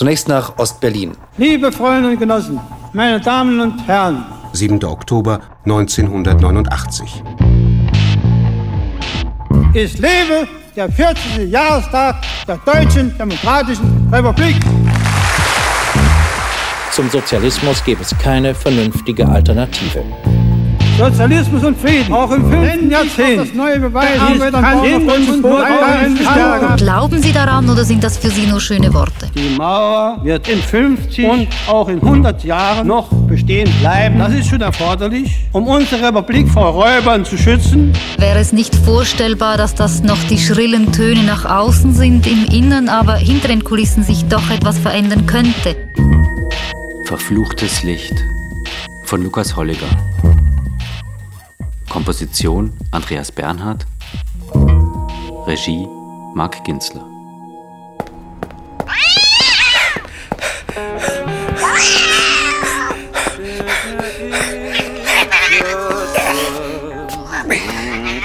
Zunächst nach Ostberlin. Liebe Freunde und Genossen, meine Damen und Herren. 7. Oktober 1989. Ich lebe der 40. Jahrestag der Deutschen Demokratischen Republik. Zum Sozialismus gäbe es keine vernünftige Alternative. Sozialismus und Frieden, auch im fünften Jahrzehnt. Das neue Beweis kann Glauben Sie daran oder sind das für Sie nur schöne Worte? Die Mauer wird in 50 und auch in 100 Jahren noch bestehen bleiben. Das ist schon erforderlich, um unsere Republik vor Räubern zu schützen. Wäre es nicht vorstellbar, dass das noch die schrillen Töne nach außen sind, im Innern aber hinter den Kulissen sich doch etwas verändern könnte? Verfluchtes Licht von Lukas Holliger. Komposition Andreas Bernhard. Regie Marc Ginzler.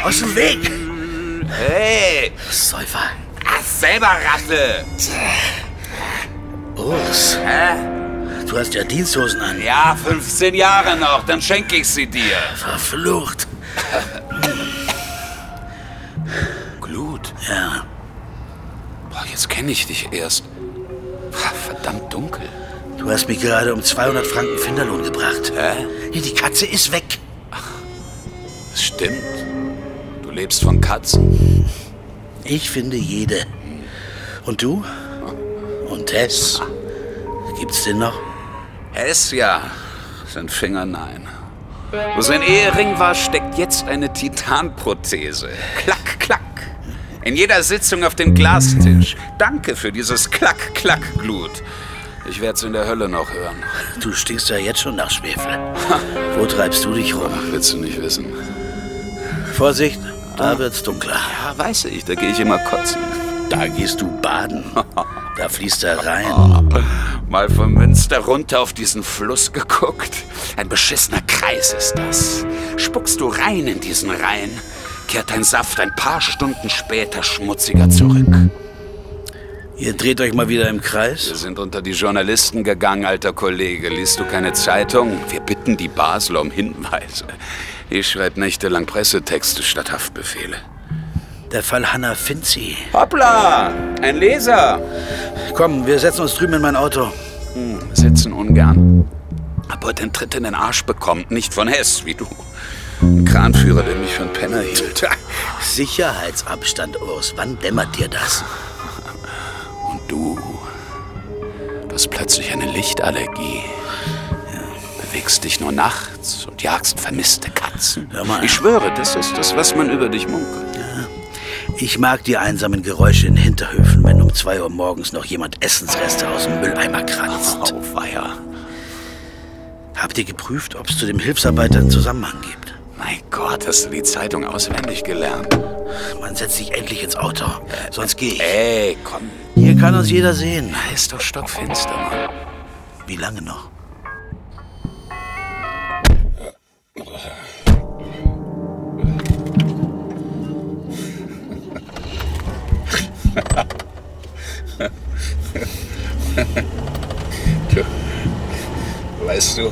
Aus dem Weg! Hey! Säufer! Ach, selber Ratte! Urs, Hä? du hast ja Diensthosen an. Ja, 15 Jahre noch, dann schenke ich sie dir. Verflucht. Glut. Ja, Boah, jetzt kenne ich dich erst. Verdammt dunkel. du hast mich gerade um 200 Franken Finderlohn gebracht. Hä? Ja, die Katze ist weg. Das stimmt. Du lebst von Katzen. Ich finde jede. Und du? Und Tess? Gibt's den noch? Hess, ja. Sein Finger, nein. Wo sein Ehering war, steckt jetzt eine Titanprothese. Klack, klack. In jeder Sitzung auf dem Glastisch. Danke für dieses Klack, klack, Glut. Ich werd's in der Hölle noch hören. Du stinkst ja jetzt schon nach Schwefel. Wo treibst du dich rum? Willst du nicht wissen? Vorsicht, da wird's dunkler. Ja, weiß ich, da gehe ich immer kotzen. Da gehst du baden. Da fließt er rein. Mal vom Münster runter auf diesen Fluss geguckt. Ein beschissener Kreis ist das. Spuckst du rein in diesen Rhein, kehrt dein Saft ein paar Stunden später schmutziger zurück. Ihr dreht euch mal wieder im Kreis? Wir sind unter die Journalisten gegangen, alter Kollege. Liest du keine Zeitung? Wir bitten die Basler um Hinweise. Ich schreibe nächtelang Pressetexte statt Haftbefehle. Der Fall Hannah Finzi. Hoppla! Ein Leser! Komm, wir setzen uns drüben in mein Auto. Hm, sitzen ungern. Hab heute einen Tritt in den Arsch bekommen, nicht von Hess, wie du. Ein Kranführer, der mich für einen Penner hielt. Sicherheitsabstand, Urs. Wann dämmert dir das? Und du, du hast plötzlich eine Lichtallergie. Bewegst dich nur nachts und jagst vermisste Katzen. Hör mal. Ich schwöre, das ist das, was man über dich munkelt. Ich mag die einsamen Geräusche in Hinterhöfen, wenn um zwei Uhr morgens noch jemand Essensreste aus dem Mülleimer kratzt. Auweia. Habt ihr geprüft, ob es zu dem Hilfsarbeiter einen Zusammenhang gibt? Mein Gott, hast du die Zeitung auswendig gelernt? Man setzt sich endlich ins Auto, sonst geh ich. Ey, komm. Hier kann uns jeder sehen. Ist doch stockfinster, Mann. Wie lange noch? Du, weißt du,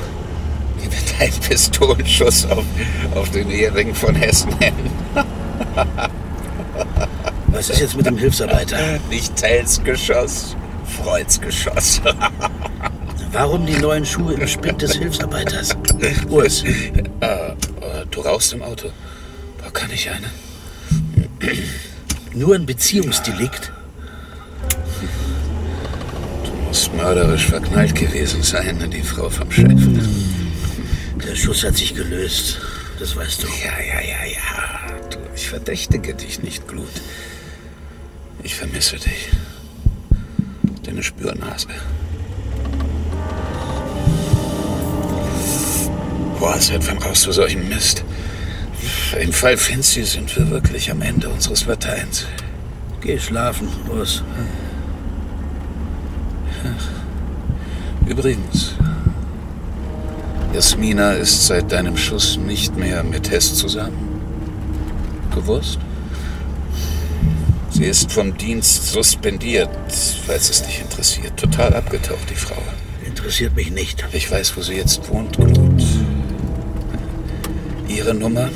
wie wir deinen Pistolenschuss auf, auf den Ehering von Hessen? Was ist jetzt mit dem Hilfsarbeiter? Nicht Tells Geschoss, Freuds Geschoss. Warum die neuen Schuhe im Spind des Hilfsarbeiters? Urs, Äh, äh, du rauchst im Auto. Da kann ich eine. nur ein Beziehungsdelikt? Mörderisch verknallt gewesen sein in die Frau vom Chef. Der Schuss hat sich gelöst. Das weißt du. Ja, ja, ja, ja. Du, ich verdächtige dich nicht, Glut. Ich vermisse dich. Deine Spürnase. Boah, seit wann rauchst du solchen Mist? Im Fall Finzi sind wir wirklich am Ende unseres Lateins. Geh schlafen, Urs. Übrigens, Jasmina ist seit deinem Schuss nicht mehr mit Hess zusammen. Gewusst? Sie ist vom Dienst suspendiert, falls es dich interessiert. Total abgetaucht, die Frau. Interessiert mich nicht. Ich weiß, wo sie jetzt wohnt, Glut. Ihre Nummer,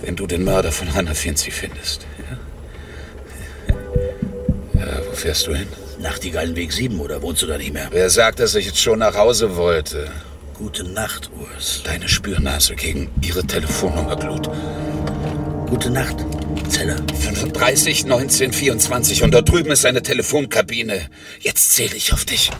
wenn du den Mörder von Hannah Finzi findest. Ja? ja, wo fährst du hin? Nachtigallenweg 7 oder wohnst du da nicht mehr? Wer sagt, dass ich jetzt schon nach Hause wollte? Gute Nacht, Urs. Deine Spürnase gegen ihre Telefonnummer, Glut. Gute Nacht, Zeller. 35 19 24 und dort drüben ist eine Telefonkabine. Jetzt zähle ich auf dich.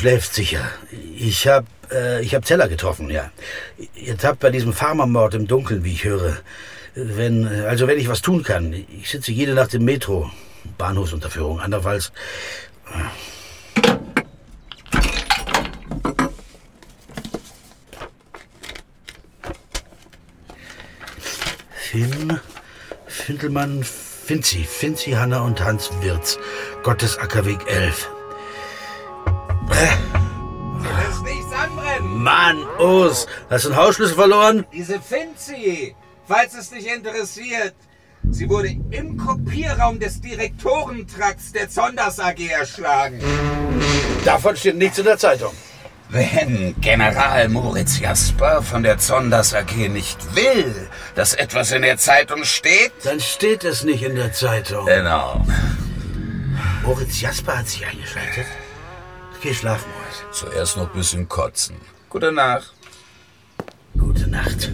Schläfst sicher. Ich hab, äh, ich hab Zeller getroffen, ja. Ihr tappt bei diesem Farmermord im Dunkeln, wie ich höre. Wenn, also wenn ich was tun kann. Ich sitze jede Nacht im Metro. Bahnhofsunterführung. Andernfalls. Finn, Findelmann, Finzi, Finzi, Hanna und Hans Wirz. Gottes Ackerweg 11. Lass nichts anbrennen! Mann, Urs, hast du einen Hausschlüssel verloren? Diese Finzi, falls es dich interessiert, sie wurde im Kopierraum des Direktorentrakts der Zonders AG erschlagen. Davon steht nichts in der Zeitung. Wenn General Moritz Jasper von der Zonders AG nicht will, dass etwas in der Zeitung steht, Dann steht es nicht in der Zeitung. genau. Moritz Jasper hat sich eingeschaltet. Geh schlafen, Moritz. Zuerst noch ein bisschen kotzen. Gute Nacht. Gute Nacht.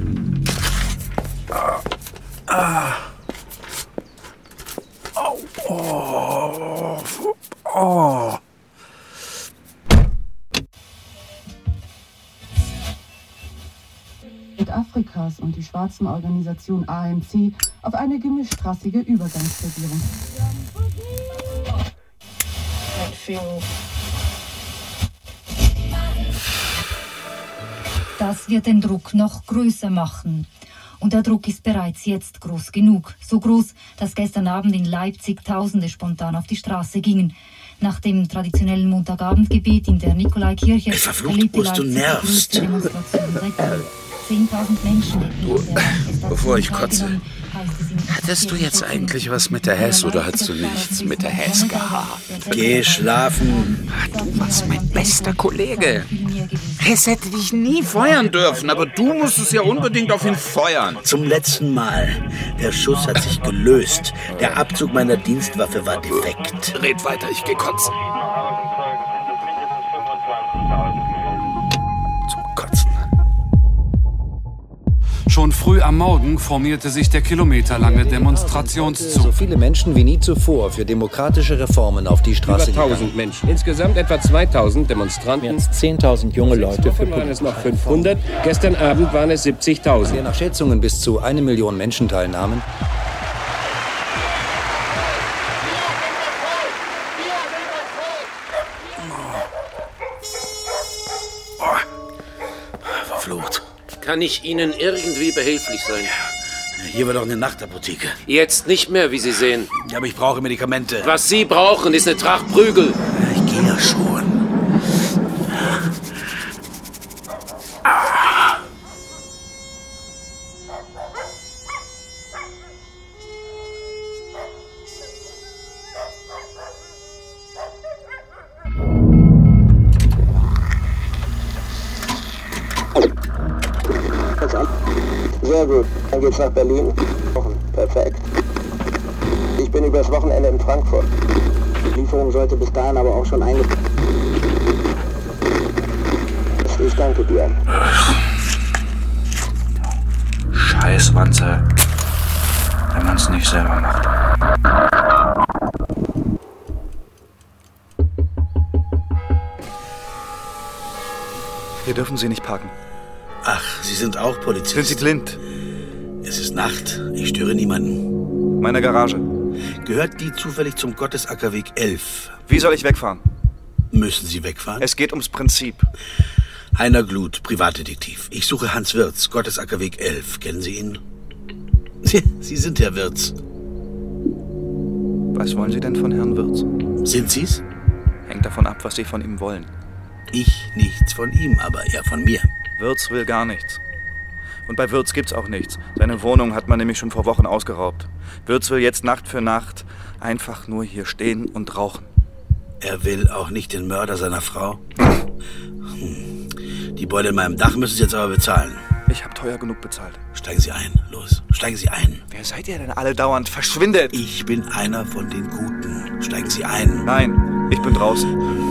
Afrikas und die schwarzen Organisation ANC auf eine gemischtrassige Übergangsregierung. Das wird den Druck noch größer machen. Und der Druck ist bereits jetzt groß genug. So groß, dass gestern Abend in Leipzig Tausende spontan auf die Straße gingen. Nach dem traditionellen Montagabendgebet in der Nikolaikirche Ey, verflucht, erlebte du die nervst. Demonstration seitdem. 10.000 Menschen hätten an der Manifestation bevor ich kotze, Hattest du jetzt eigentlich was mit der Hess oder hast du nichts mit der Hess gehabt? Geh schlafen. Du warst mein bester Kollege. Hess hätte dich nie feuern dürfen, aber du musstest ja unbedingt auf ihn feuern. Zum letzten Mal. Der Schuss hat sich gelöst. Der Abzug meiner Dienstwaffe war defekt. Red weiter, ich geh kotzen. Schon früh am Morgen formierte sich der kilometerlange Demonstrationszug. So viele Menschen wie nie zuvor für demokratische Reformen auf die Straße Über 1000 gegangen. Menschen. Insgesamt etwa 2000 Demonstranten. Mehr als 10.000 junge Leute für waren es noch 500. Gestern Abend waren es 70.000. der nach Schätzungen bis zu eine Million Menschen teilnahmen, Verflucht. Kann ich Ihnen irgendwie behilflich sein? Hier war doch eine Nachtapotheke. Jetzt nicht mehr, wie Sie sehen. Ja, aber ich brauche Medikamente. Was Sie brauchen, ist eine Tracht Prügel. Ich gehe ja schon. Geht's nach Berlin. Perfekt. Ich bin übers Wochenende in Frankfurt. Die Lieferung sollte bis dahin aber auch schon einge... Ich danke dir. Scheißwanze, wenn man es nicht selber macht. Hier dürfen Sie nicht parken. Ach, Sie sind auch Polizist. Sind Sie blind? Nacht. Ich störe niemanden. Meine Garage. Gehört die zufällig zum Gottesackerweg 11? Wie soll ich wegfahren? Müssen Sie wegfahren? Es geht ums Prinzip. Heiner Glut, Privatdetektiv. Ich suche Hans Wirz, Gottesackerweg 11. Kennen Sie ihn? Sie, Sie sind Herr Wirz. Was wollen Sie denn von Herrn Wirz? Sind Sie's? Hängt davon ab, was Sie von ihm wollen. Ich nichts von ihm, aber er von mir. Wirz will gar nichts. Und bei Wirz gibt's auch nichts. Seine Wohnung hat man nämlich schon vor Wochen ausgeraubt. Wirz will jetzt Nacht für Nacht einfach nur hier stehen und rauchen. Er will auch nicht den Mörder seiner Frau. Hm. Die Beute in meinem Dach müssen Sie jetzt aber bezahlen. Ich habe teuer genug bezahlt. Steigen Sie ein, los, steigen Sie ein. Wer seid ihr denn alle dauernd? Verschwindet! Ich bin einer von den Guten. Steigen Sie ein. Nein, ich bin draußen.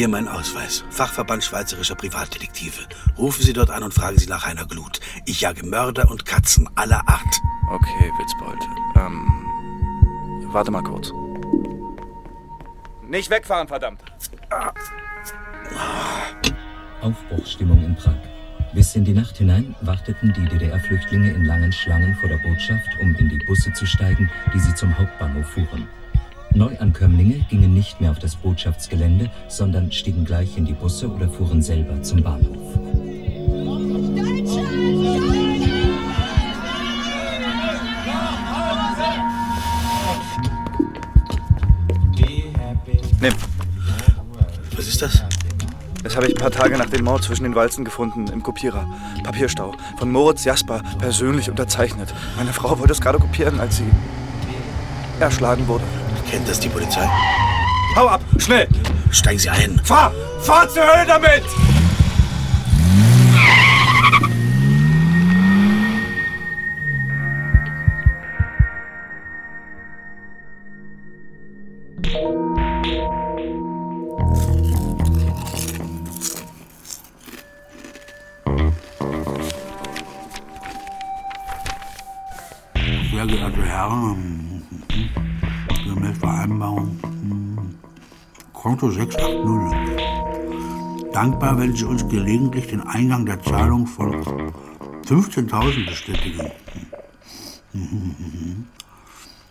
Hier mein Ausweis. Fachverband Schweizerischer Privatdetektive. Rufen Sie dort an und fragen Sie nach Heiner Glut. Ich jage Mörder und Katzen aller Art. Okay, Witzbold. Ähm, warte mal kurz. Nicht wegfahren, verdammt! Aufbruchsstimmung in Prag. Bis in die Nacht hinein warteten die DDR-Flüchtlinge in langen Schlangen vor der Botschaft, um in die Busse zu steigen, die sie zum Hauptbahnhof fuhren. Neuankömmlinge gingen nicht mehr auf das Botschaftsgelände, sondern stiegen gleich in die Busse oder fuhren selber zum Bahnhof. Nimm. Was ist das? Das habe ich ein paar Tage nach dem Mord zwischen den Walzen gefunden, im Kopierer. Papierstau. Von Moritz Jasper, persönlich unterzeichnet. Meine Frau wollte es gerade kopieren, als sie erschlagen wurde. Kennt das die Polizei? Hau ab! Schnell! Steigen Sie ein. Fahr! Fahr zur Hölle damit! Sehr geehrte Herren, Vereinbarung hm, Konto 680. Dankbar, wenn Sie uns gelegentlich den Eingang der Zahlung von 15.000 bestätigen.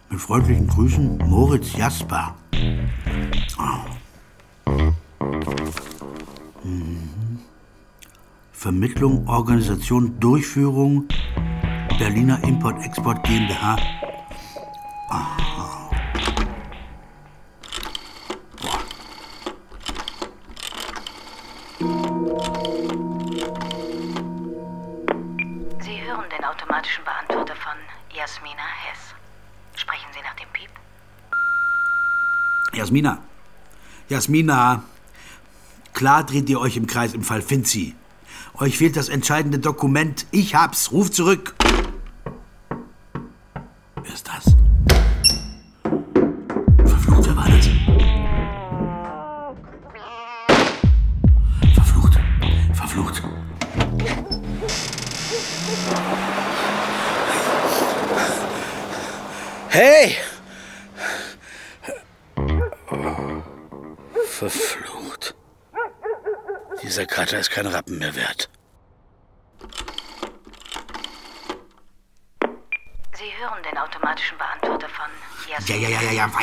Mit freundlichen Grüßen, Moritz Jasper. Ah. Vermittlung, Organisation, Durchführung Berliner Import-Export GmbH. Aha. Jasmina. Jasmina. Klar dreht ihr euch im Kreis im Fall Finzi. Euch fehlt das entscheidende Dokument. Ich hab's. Ruf zurück.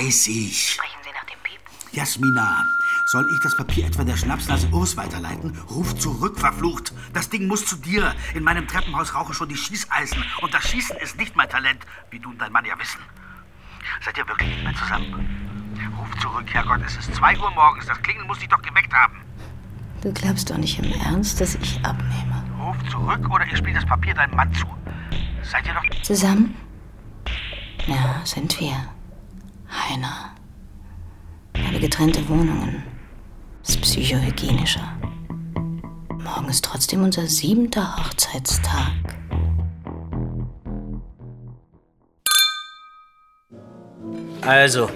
Weiß ich. Sprechen Sie nach dem Piep? Jasmina, soll ich das Papier etwa der Schnapsnase Urs weiterleiten? Ruf zurück, verflucht. Das Ding muss zu dir. In meinem Treppenhaus rauchen schon die Schießeisen. Und das Schießen ist nicht mein Talent, wie du und dein Mann ja wissen. Seid ihr wirklich nicht mehr zusammen? Ruf zurück, Herrgott, es ist 2 Uhr morgens. Das Klingeln muss dich doch geweckt haben. Du glaubst doch nicht im Ernst, dass ich abnehme. Ruf zurück oder ich spiele das Papier deinem Mann zu. Seid ihr doch... Zusammen? Ja, sind wir. Heiner. Aber getrennte Wohnungen. Ist psychohygienischer. Morgen ist trotzdem unser siebenter Hochzeitstag. Also,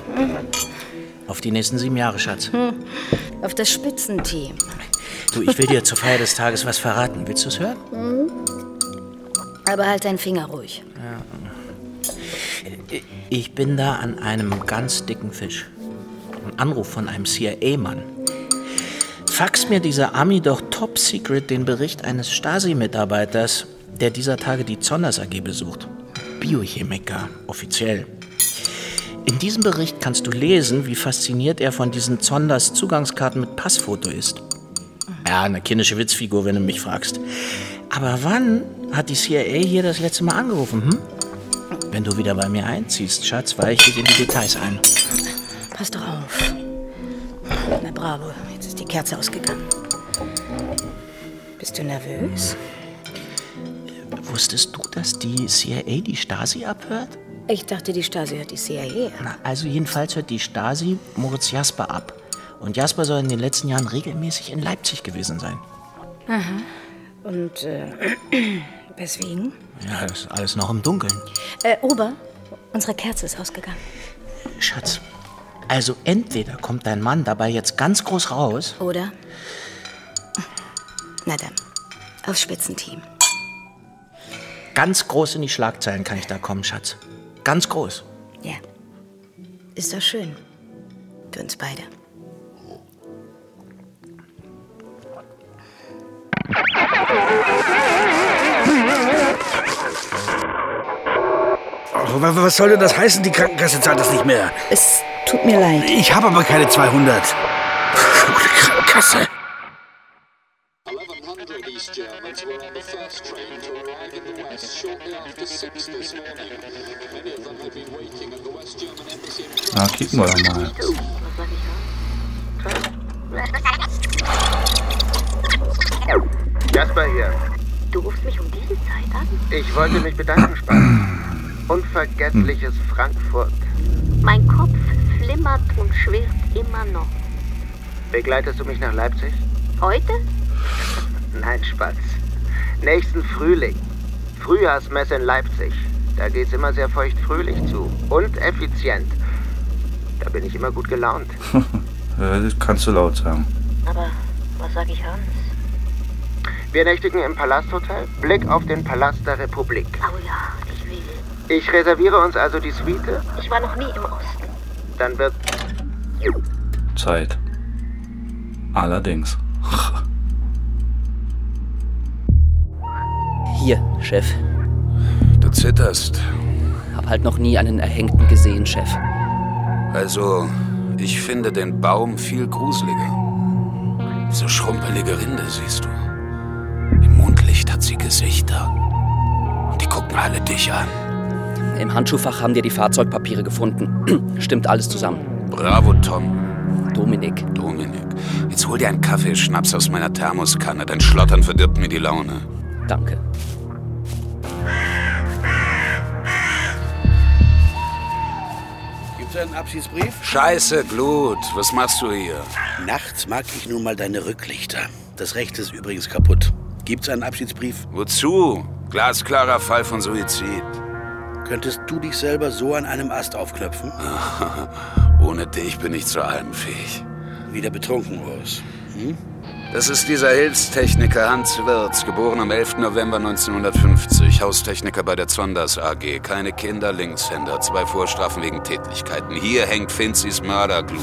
auf die nächsten sieben Jahre, Schatz. Hm. Auf das Spitzenteam. Du, ich will dir zur Feier des Tages was verraten. Willst du es hören? Hm? Aber halt deinen Finger ruhig. Ich bin da an einem ganz dicken Fisch. Ein Anruf von einem CIA-Mann. faxt mir dieser Ami doch top secret den Bericht eines Stasi-Mitarbeiters, der dieser Tage die Zonders AG besucht. Biochemiker, offiziell. In diesem Bericht kannst du lesen, wie fasziniert er von diesen Zonders Zugangskarten mit Passfoto ist. Ja, eine kindische Witzfigur, wenn du mich fragst. Aber wann hat die CIA hier das letzte Mal angerufen, hm? Wenn du wieder bei mir einziehst, Schatz, weiche ich in die Details ein. Pass doch auf. Na bravo, jetzt ist die Kerze ausgegangen. Bist du nervös? Wusstest du, dass die CIA die Stasi abhört? Ich dachte, die Stasi hört die CIA. Na, also jedenfalls hört die Stasi Moritz Jasper ab. Und Jasper soll in den letzten Jahren regelmäßig in Leipzig gewesen sein. Aha. Und äh, weswegen? Ja, das ist alles noch im Dunkeln. Äh, Ober, unsere Kerze ist ausgegangen. Schatz, also entweder kommt dein Mann dabei jetzt ganz groß raus. Oder? Na dann, aufs Spitzenteam. Ganz groß in die Schlagzeilen kann ich da kommen, Schatz. Ganz groß. Ja. Ist doch schön. Für uns beide. was soll denn das heißen? Die Krankenkasse zahlt das nicht mehr. Es tut mir leid. Ich habe aber keine 200. Krankenkasse. Na, kicken wir doch mal. Jasper hier. Du rufst mich um diese Zeit an? Ich wollte mich bedanken, Spaß. Unvergessliches Frankfurt. Mein Kopf flimmert und schwirrt immer noch. Begleitest du mich nach Leipzig? Heute? Nein, Spatz. Nächsten Frühling. Frühjahrsmesse in Leipzig. Da geht's immer sehr feuchtfröhlich zu. Und effizient. Da bin ich immer gut gelaunt. Das kannst du laut sagen. Aber was sag ich Hans? Wir nächtigen im Palasthotel. Blick auf den Palast der Republik. Oh ja, ich reserviere uns also die Suite. Ich war noch nie im Osten. Dann wird Zeit. Allerdings. Hier, Chef. Du zitterst. Hab halt noch nie einen Erhängten gesehen, Chef. Also, ich finde den Baum viel gruseliger. So schrumpelige Rinde siehst du. Im Mondlicht hat sie Gesichter. Und die gucken alle dich an. Im Handschuhfach haben wir die Fahrzeugpapiere gefunden. Stimmt alles zusammen. Bravo, Tom. Dominik. Dominik. Jetzt hol dir einen Kaffee, Schnaps aus meiner Thermoskanne. Dein Schlottern verdirbt mir die Laune. Danke. Gibt's einen Abschiedsbrief? Scheiße, Glut. Was machst du hier? Nachts mag ich nun mal deine Rücklichter. Das rechte ist übrigens kaputt. Gibt's einen Abschiedsbrief? Wozu? Glasklarer Fall von Suizid. Könntest du dich selber so an einem Ast aufknöpfen? Ohne dich bin ich zu allem fähig. Wieder betrunken, Urs. Hm? Das ist dieser Hilfstechniker Hans Wirz, geboren am 11. November 1950, Haustechniker bei der Zonders AG. Keine Kinder, Linkshänder, zwei Vorstrafen wegen Tätlichkeiten. Hier hängt Finzis Mörderglut.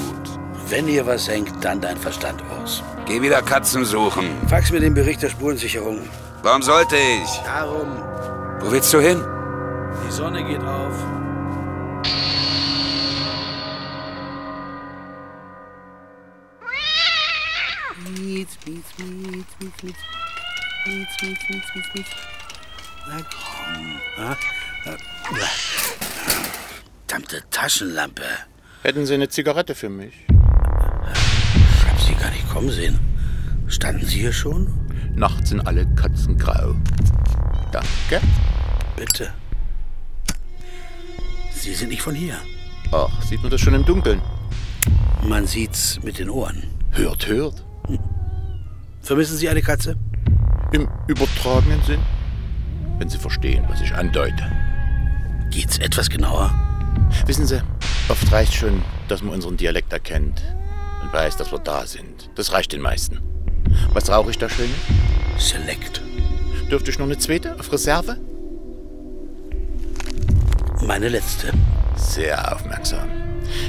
Wenn hier was hängt, dann dein Verstand aus. Geh wieder Katzen suchen. Fax mir den Bericht der Spurensicherung. Warum sollte ich? Darum. Wo willst du hin? Die Sonne geht auf. Mietz, mietz, mietz, mietz, mietz. Mietz, mietz, mietz, mietz, mietz. Na komm. Ha? Verdammte Taschenlampe. Hätten Sie eine Zigarette für mich? Ich hab Sie gar nicht kommen sehen. Standen Sie hier schon? Nachts sind alle Katzen grau. Danke. Bitte. Sie sind nicht von hier. Ach, sieht man das schon im Dunkeln? Man sieht's mit den Ohren. Hört, hört. Vermissen Sie eine Katze? Im übertragenen Sinn? Wenn Sie verstehen, was ich andeute. Geht's etwas genauer? Wissen Sie, oft reicht schon, dass man unseren Dialekt erkennt und weiß, dass wir da sind. Das reicht den meisten. Was rauche ich da Schönes? Select. Dürfte ich noch eine zweite auf Reserve? Meine letzte. Sehr aufmerksam.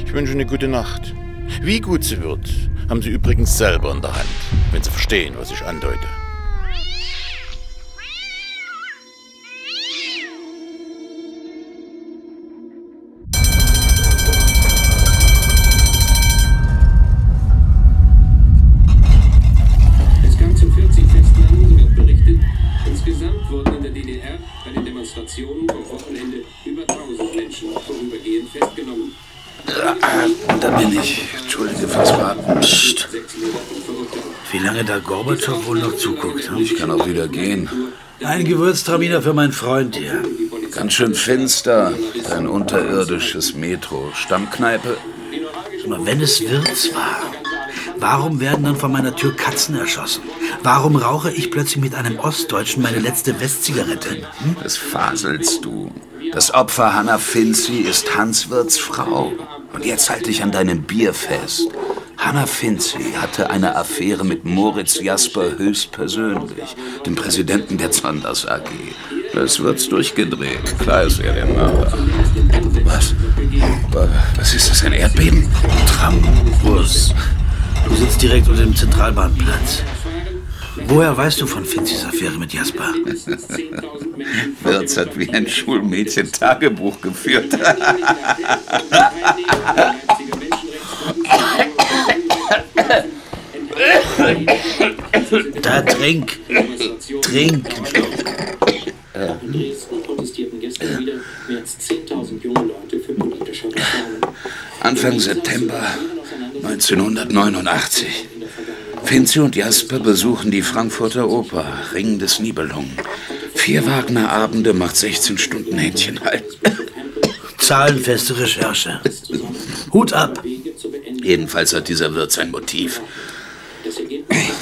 Ich wünsche eine gute Nacht. Wie gut sie wird, haben Sie übrigens selber in der Hand, wenn Sie verstehen, was ich andeute. Wieder gehen. Ein Gewürztraminer für meinen Freund hier. Ganz schön finster. Ein unterirdisches Metro. Stammkneipe. Aber wenn es Wirts war, warum werden dann vor meiner Tür Katzen erschossen? Warum rauche ich plötzlich mit einem Ostdeutschen meine letzte Westzigarette? Hm? Das faselst du. Das Opfer Hanna Finzi ist Hans Wirts Frau. Und jetzt halte ich an deinem Bier fest. Hanna Finzi hatte eine Affäre mit Moritz Jasper höchstpersönlich, dem Präsidenten der Zonders AG. Das wird's durchgedreht. Klar ist er der Mörder. Was? Was ist das, ein Erdbeben? Trambus. Du sitzt direkt unter dem Zentralbahnplatz. Woher weißt du von Finzis Affäre mit Jasper? Wirz hat wie ein Schulmädchen Tagebuch geführt. Da trink. Trink. In Dresden protestierten gestern wieder mehr als 10.000 junge Leute für politische Reformen. Anfang September 1989. Finzi und Jasper besuchen die Frankfurter Oper, Ring des Nibelungen. Vier Wagner-Abende macht 16 Stunden Händchen halten. Zahlenfeste Recherche. Hut ab. Jedenfalls hat dieser Wirt sein Motiv.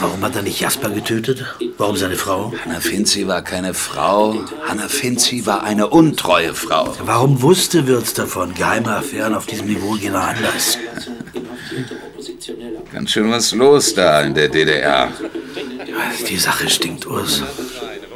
Warum hat er nicht Jasper getötet? Warum seine Frau? Hanna Finzi war keine Frau. Hanna Finzi war eine untreue Frau. Warum wusste Wirtz davon? Geheime Affären auf diesem Niveau gehen anders. Ganz schön was los da in der DDR. Die Sache stinkt, Urs.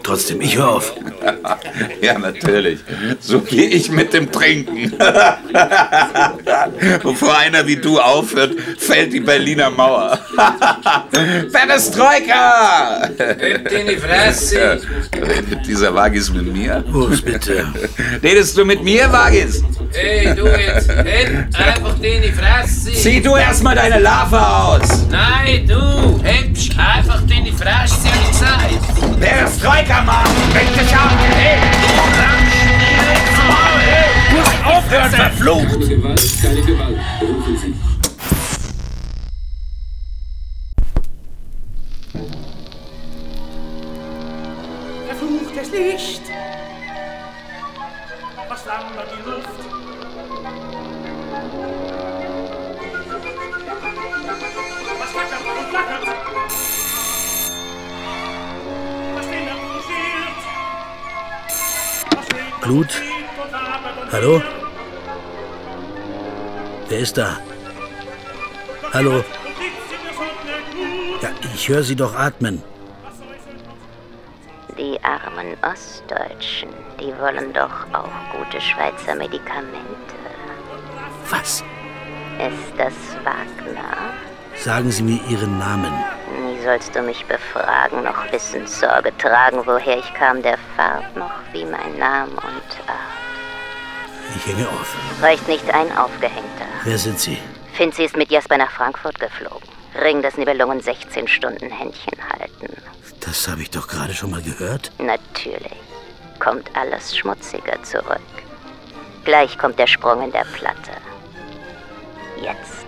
Trotzdem, ich höre auf. ja, natürlich. So gehe ich mit dem Trinken. Bevor einer wie du aufhört, fällt die Berliner Mauer. Perestroika! Hebt in die Fresse! Redet dieser Wagis mit mir? Urs, bitte. Redest du mit mir, Wagis? Ey, du jetzt, hebt einfach die in die Fresse! Zieh du erstmal deine Larve aus! Nein, du, hebst einfach die in die Fresse, hab ich gesagt! Perestroika, Mann! Weg dich aufhören, verflucht! Gewalt, keine Gewalt, Licht, Blut? Hallo? Wer ist da? Hallo? Ja, ich höre Sie doch atmen. Die armen Ostdeutschen, die wollen doch auch gute Schweizer Medikamente. Was? Ist das Wagner? Sagen Sie mir Ihren Namen. Nie sollst du mich befragen, noch Wissenssorge tragen, woher ich kam, der Farb, noch wie mein Name und. Ich hänge auf. Reicht nicht ein Aufgehängter. Wer sind Sie? Finzi ist mit Jasper nach Frankfurt geflogen. Ring des Nibelungen 16 Stunden Händchen halten. Das habe ich doch gerade schon mal gehört. Natürlich. Kommt alles schmutziger zurück. Gleich kommt der Sprung in der Platte. Jetzt.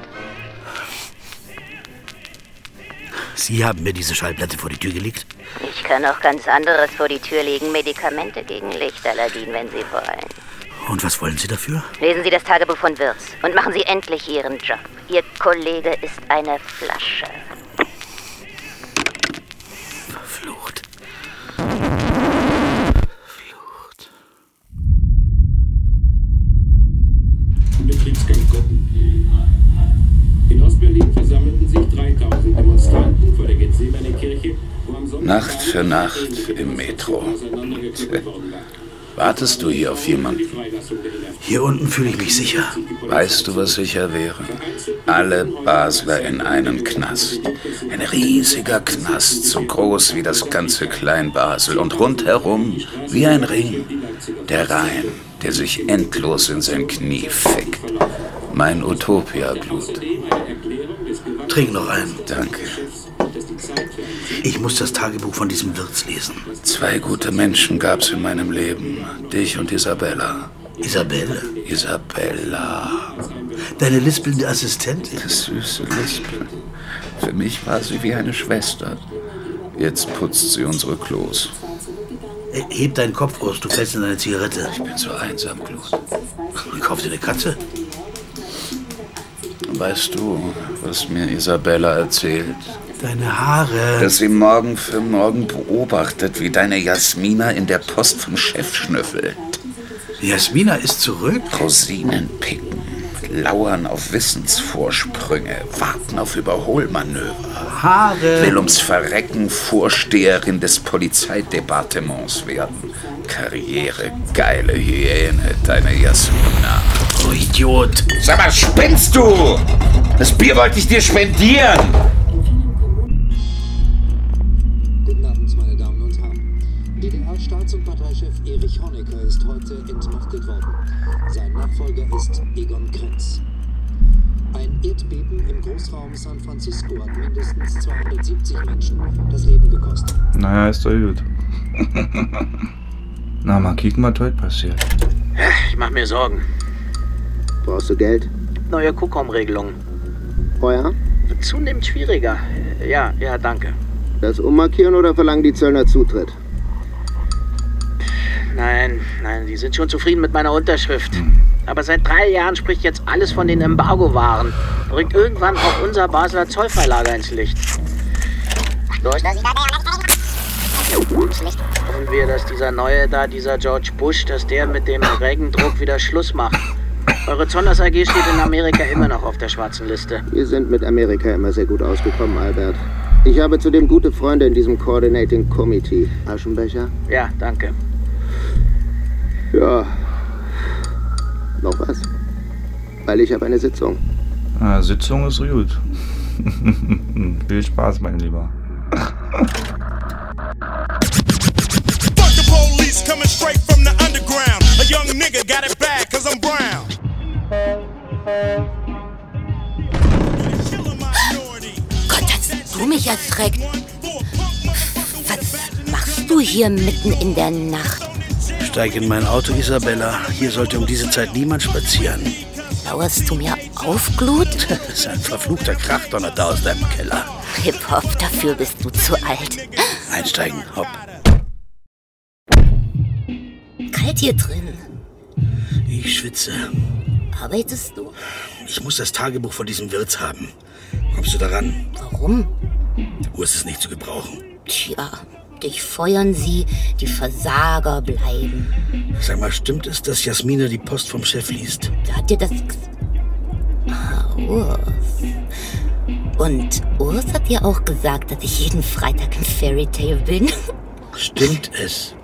Sie haben mir diese Schallplatte vor die Tür gelegt? Ich kann auch ganz anderes vor die Tür legen. Medikamente gegen Lichtallergien, wenn Sie wollen. Und was wollen Sie dafür? Lesen Sie das Tagebuch von Wirz und machen Sie endlich Ihren Job. Ihr Kollege ist eine Flasche. Verflucht. Betriebsgang Gruppen. In Ostberlin versammelten sich 3000 Demonstranten vor der Gethsemane-Kirche, wo am Sonntag Nacht für Nacht im Metro. Wartest du hier auf jemanden? Hier unten fühle ich mich sicher. Weißt du, was sicher wäre? Alle Basler in einen Knast. Ein riesiger Knast, so groß wie das ganze Klein-Basel und rundherum wie ein Ring. Der Rhein, der sich endlos in sein Knie fickt. Mein Utopia-Blut. Trink noch einen. Danke. Ich muss das Tagebuch von diesem Wirts lesen. Zwei gute Menschen gab's in meinem Leben. Dich und Isabella. Isabelle? Isabella. Deine lispelnde Assistentin? Das süße Lispeln. Für mich war sie wie eine Schwester. Jetzt putzt sie unsere Klos. Heb deinen Kopf aus, du fällst in eine Zigarette. Ich bin so einsam, Glut. Kauf dir eine Katze? Weißt du, was mir Isabella erzählt? Deine Haare. Dass sie morgen für morgen beobachtet, wie deine Jasmina in der Post vom Chef schnüffelt. Jasmina ist zurück? Rosinen picken, lauern auf Wissensvorsprünge, warten auf Überholmanöver. Haare. Will ums Verrecken Vorsteherin des Polizeidepartements werden. Karriere, geile Hyäne, deine Jasmina. Oh, Idiot. Sag mal, spinnst du? Das Bier wollte ich dir spendieren. Erich Honecker ist heute entmachtet worden. Sein Nachfolger ist Egon Krenz. Ein Erdbeben im Großraum San Francisco hat mindestens 270 Menschen das Leben gekostet. Naja, ist doch gut. Na, mal kicken, was heute passiert. Ich mach mir Sorgen. Brauchst du Geld? Neue Kuckom-Regelung. Feuer? Zunehmend schwieriger. Ja, ja, danke. Das ummarkieren oder verlangen die Zöllner Zutritt? Nein, nein, die sind schon zufrieden mit meiner Unterschrift. Aber seit drei Jahren spricht jetzt alles von den Embargo-Waren. Bringt irgendwann auch unser Basler Zollverlager ins Licht. Hoffen wir, dass dieser neue da, dieser George Bush, dass der mit dem Regendruck wieder Schluss macht. Eure Zonders AG steht in Amerika immer noch auf der schwarzen Liste. Wir sind mit Amerika immer sehr gut ausgekommen, Albert. Ich habe zudem gute Freunde in diesem Coordinating Committee. Aschenbecher? Ja, danke. Ja. Noch was? Weil ich habe eine Sitzung. Na, Sitzung ist gut. Viel Spaß, mein Lieber. Fuck the police coming straight from the underground. A young nigga got it bad cause I'm brown. Gott, hast du mich erschreckt. Was machst du hier mitten in der Nacht? Steig in mein Auto, Isabella. Hier sollte um diese Zeit niemand spazieren. Lauerst du mir auf, Glut? Das ist ein verfluchter Krachdonner da aus deinem Keller. Hip-Hop, dafür bist du zu alt. Einsteigen, hopp. Kalt hier drin. Ich schwitze. Arbeitest du? Ich muss das Tagebuch von diesem Wirts haben. Kommst du daran? Warum? Die Uhr ist es nicht zu gebrauchen. Tja, dich feuern sie, die Versager bleiben. Sag mal, stimmt es, dass Jasmina die Post vom Chef liest? Hat dir das... Ah, Urs. Und Urs hat dir auch gesagt, dass ich jeden Freitag im Fairy Tale bin? Stimmt es?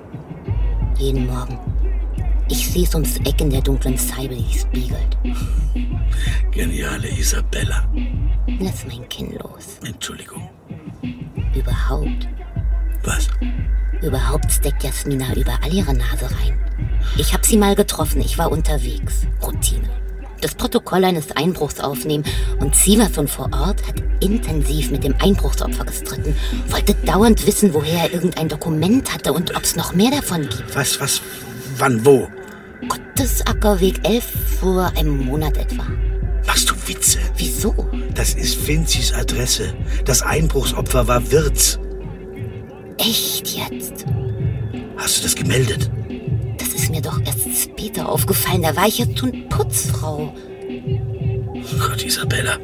jeden Morgen. Ich seh's ums Eck in der dunklen Scheibe, die spiegelt. Geniale Isabella. Lass mein Kinn los. Entschuldigung. Überhaupt. Was? Überhaupt steckt Jasmina überall ihre Nase rein. Ich hab sie mal getroffen, ich war unterwegs. Routine. Das Protokoll eines Einbruchs aufnehmen und Siverson vor Ort hat intensiv mit dem Einbruchsopfer gestritten, wollte dauernd wissen, woher er irgendein Dokument hatte und ob's noch mehr davon gibt. Was, was, wann, wo? Gottesackerweg 11 vor einem Monat etwa. Machst du Witze? Wieso? Das ist Vinzis Adresse. Das Einbruchsopfer war Wirz. Echt jetzt? Hast du das gemeldet? Das ist mir doch erst später aufgefallen. Da war ich jetzt schon Putzfrau. Gott, Isabella.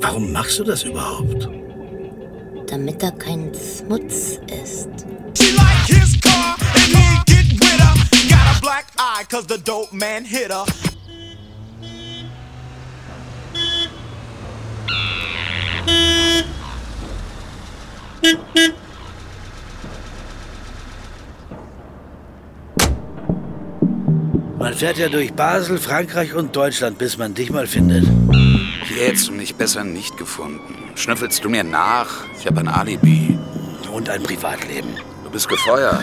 Warum machst du das überhaupt? Damit er kein Schmutz ist. She like his car and he get with her. Got a black eye cause the dope man hit her. Man fährt ja durch Basel, Frankreich und Deutschland, bis man dich mal findet. Hier hättest du mich besser nicht gefunden. Schnüffelst du mir nach? Ich habe ein Alibi. Und ein Privatleben. Du bist gefeuert.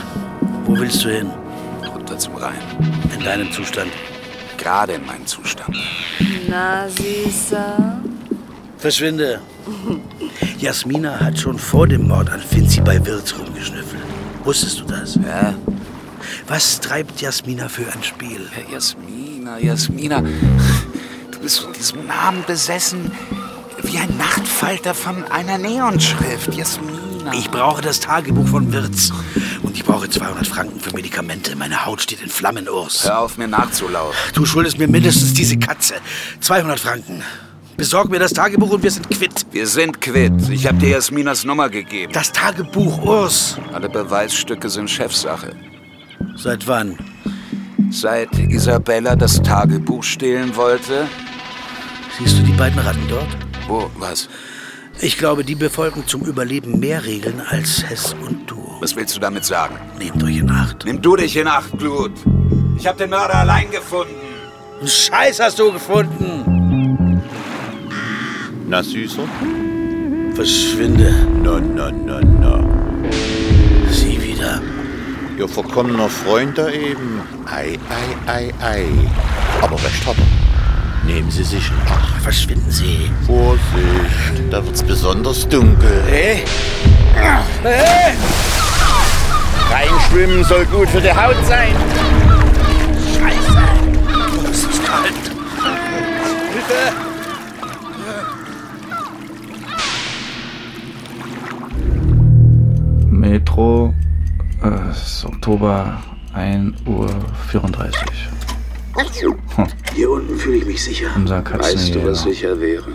Wo willst du hin? Runter zum Rhein. In deinem Zustand. Gerade in meinem Zustand. Na, Süßer. Verschwinde. Jasmina hat schon vor dem Mord an Finzi bei Wirz rumgeschnüffelt. Wusstest du das? Ja. Was treibt Jasmina für ein Spiel? Ja, Jasmina, Jasmina. Du bist von diesem Namen besessen wie ein Nachtfalter von einer Neonschrift. Jasmina. Ich brauche das Tagebuch von Wirz. Und ich brauche 200 Franken für Medikamente. Meine Haut steht in Flammen, Urs. Hör auf, mir nachzulaufen. Du schuldest mir mindestens diese Katze. 200 Franken. Besorg mir das Tagebuch und wir sind quitt. Wir sind quitt. Ich habe dir Jasminas Nummer gegeben. Das Tagebuch, Urs. Alle Beweisstücke sind Chefsache. Seit wann? Seit Isabella das Tagebuch stehlen wollte. Siehst du die beiden Ratten dort? Wo? Was? Ich glaube, die befolgen zum Überleben mehr Regeln als Hess und du. Was willst du damit sagen? Nehmt euch in Acht. Nimm du dich in Acht, Blut. Ich habe den Mörder allein gefunden. Scheiß hast du gefunden. Na, Süßer? Verschwinde. Na, na, na, na. Ihr verkommener Freund da eben. Ei, ei, ei, ei. Aber recht hat er. Nehmen Sie sich in Acht. Verschwinden Sie. Vorsicht, da wird's besonders dunkel. Hey! Hey! Reinschwimmen soll gut für die Haut sein. Scheiße! Oh, es ist kalt. Hilfe! Metro, es ist Oktober, 1 Uhr 34. Hier unten fühle ich mich sicher. Unser Weißt du, was sicher wäre?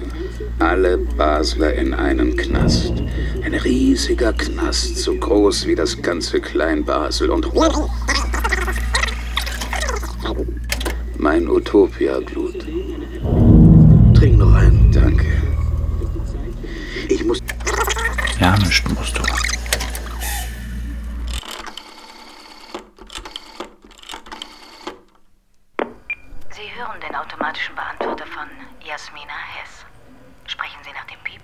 Alle Basler in einem Knast. Ein riesiger Knast, so groß wie das ganze Klein-Basel und... Mein Utopia-Blut. Trink noch einen. Danke. Ich muss. Ja, nicht musst du. Sie hören den automatischen Beantworter von Jasmina Hess. Sprechen Sie nach dem Piep?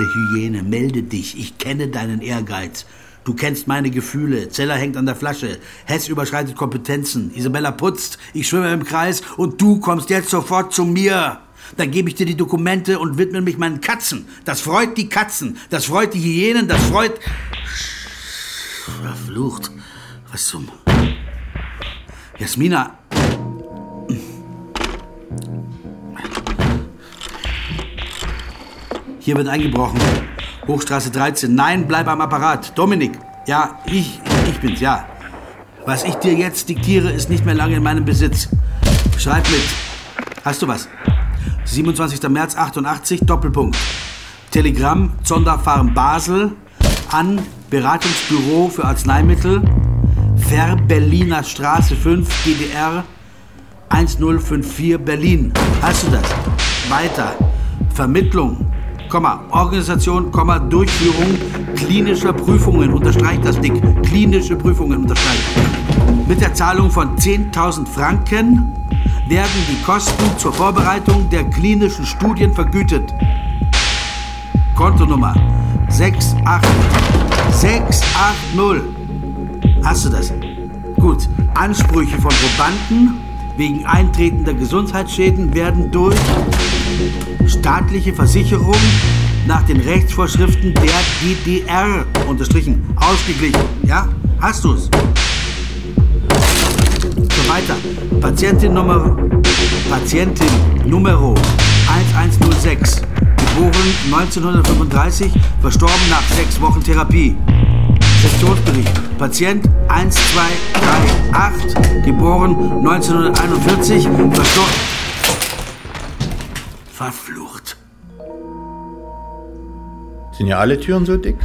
Karrieregeile Hyäne, melde dich. Ich kenne deinen Ehrgeiz. Du kennst meine Gefühle. Zeller hängt an der Flasche. Hess überschreitet Kompetenzen. Isabella putzt. Ich schwimme im Kreis. Und du kommst jetzt sofort zu mir. Dann gebe ich dir die Dokumente und widme mich meinen Katzen. Das freut die Katzen. Das freut die Hyänen. Das freut. Verflucht. Was zum. Jasmina. Hier wird eingebrochen. Hochstraße 13. Nein, bleib am Apparat. Dominik. Ja, ich, ich bin's, ja. Was ich dir jetzt diktiere, ist nicht mehr lange in meinem Besitz. Schreib mit. Hast du was? 27. März 88, Doppelpunkt. Telegramm, Sonderfarm Basel an Beratungsbüro für Arzneimittel, Ver-Berliner Straße 5, GDR 1054 Berlin. Hast du das? Weiter. Vermittlung, Organisation, Durchführung klinischer Prüfungen. Unterstreicht das Dick. Klinische Prüfungen unterstreicht. Mit der Zahlung von 10.000 Franken werden die Kosten zur Vorbereitung der klinischen Studien vergütet. Kontonummer 68 680. Hast du das? Gut. Ansprüche von Probanden wegen eintretender Gesundheitsschäden werden durch staatliche Versicherung nach den Rechtsvorschriften der DDR unterstrichen ausgeglichen. Ja? Hast du's? So weiter. Patientin Nummer Patientin Numero 1106. Geboren 1935, verstorben nach sechs Wochen Therapie. Sektionsbericht. Patient 1238, geboren 1941, verstorben. Verflucht. Sind ja alle Türen so dick?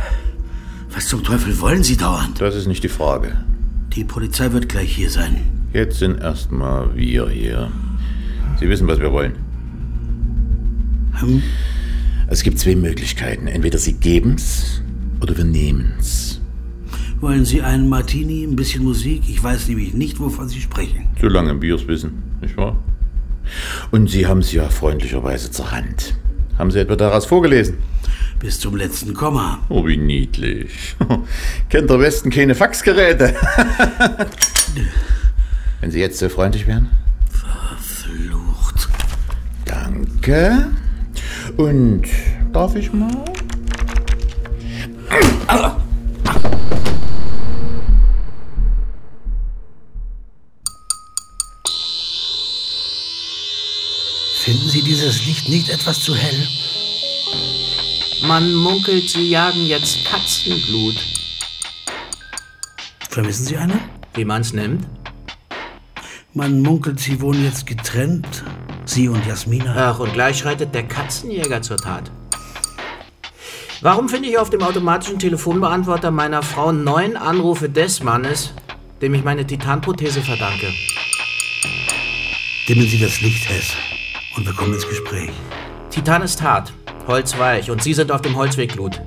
Was zum Teufel wollen Sie dauernd? Das ist nicht die Frage. Die Polizei wird gleich hier sein. Jetzt sind erstmal wir hier. Sie wissen, was wir wollen. Hm? Es gibt zwei Möglichkeiten. Entweder Sie geben's oder wir nehmen's. Wollen Sie einen Martini, ein bisschen Musik? Ich weiß nämlich nicht, wovon Sie sprechen. Solange Biers wissen, nicht wahr? Und Sie haben es ja freundlicherweise zur Hand. Haben Sie etwa daraus vorgelesen? Bis zum letzten Komma. Oh, wie niedlich. Kennt der Westen keine Faxgeräte? Wenn Sie jetzt so freundlich wären. Verflucht. Danke. Und darf ich mal? Finden Sie dieses Licht nicht etwas zu hell? Man munkelt, sie jagen jetzt Katzenblut. Vermissen Sie eine? Wie man's nimmt? Man munkelt, Sie wohnen jetzt getrennt. Sie und Jasmina. Ach, und gleich schreitet der Katzenjäger zur Tat. Warum finde ich auf dem automatischen Telefonbeantworter meiner Frau neun Anrufe des Mannes, dem ich meine Titanprothese verdanke? Dimmen Sie das Licht, Hess. Und wir kommen ins Gespräch. Titan ist hart, Holz weich und Sie sind auf dem Holzweg, Glut.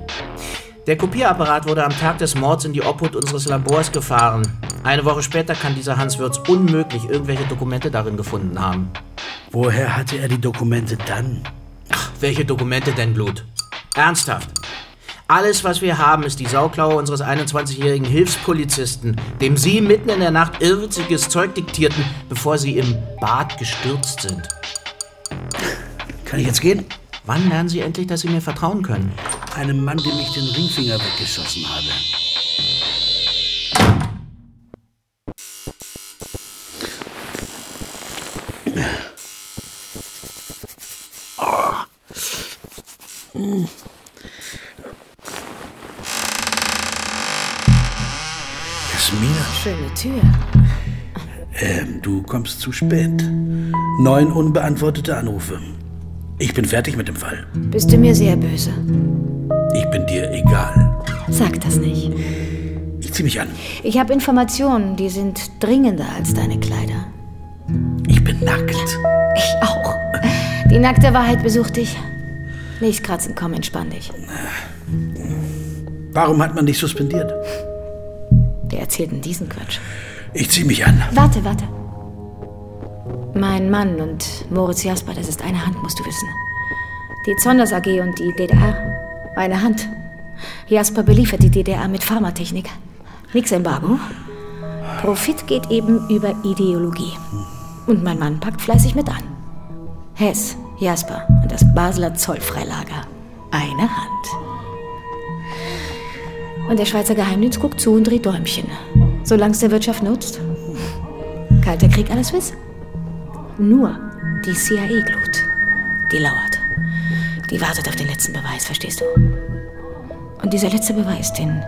Der Kopierapparat wurde am Tag des Mords in die Obhut unseres Labors gefahren. Eine Woche später kann dieser Hans Würz unmöglich irgendwelche Dokumente darin gefunden haben. Woher hatte er die Dokumente dann? Ach, welche Dokumente denn, Blut? Ernsthaft. Alles, was wir haben, ist die Sauklaue unseres 21-jährigen Hilfspolizisten, dem Sie mitten in der Nacht irrwitziges Zeug diktierten, bevor Sie im Bad gestürzt sind. Kann ich jetzt gehen? Wann lernen Sie endlich, dass Sie mir vertrauen können? Einem Mann, dem ich den Ringfinger weggeschossen habe. Jasmina, Schöne Tür. ähm, du kommst zu spät. Neun unbeantwortete Anrufe. Ich bin fertig mit dem Fall. Bist du mir sehr böse? Ich bin dir egal. Sag das nicht. Ich zieh mich an. Ich habe Informationen, die sind dringender als deine Kleider. Ich bin nackt. Ich auch. Die nackte Wahrheit besucht dich. Nicht kratzen, komm, entspann dich. Warum hat man dich suspendiert? Wer erzählt denn diesen Quatsch? Ich zieh mich an. Warte, warte. Mein Mann und Moritz Jasper, das ist eine Hand, musst du wissen. Die Zonders AG und die DDR, eine Hand. Jasper beliefert die DDR mit Pharmatechnik. Nix Embargo. Profit geht eben über Ideologie. Und mein Mann packt fleißig mit an. Hess, Jasper und das Basler Zollfreilager. Eine Hand. Und der Schweizer Geheimdienst guckt zu und dreht Däumchen. Solange es der Wirtschaft nutzt. Kalter Krieg, alles Wiss. Nur die CIA-Glut. Die lauert. Die wartet auf den letzten Beweis, verstehst du? Und dieser letzte Beweis, den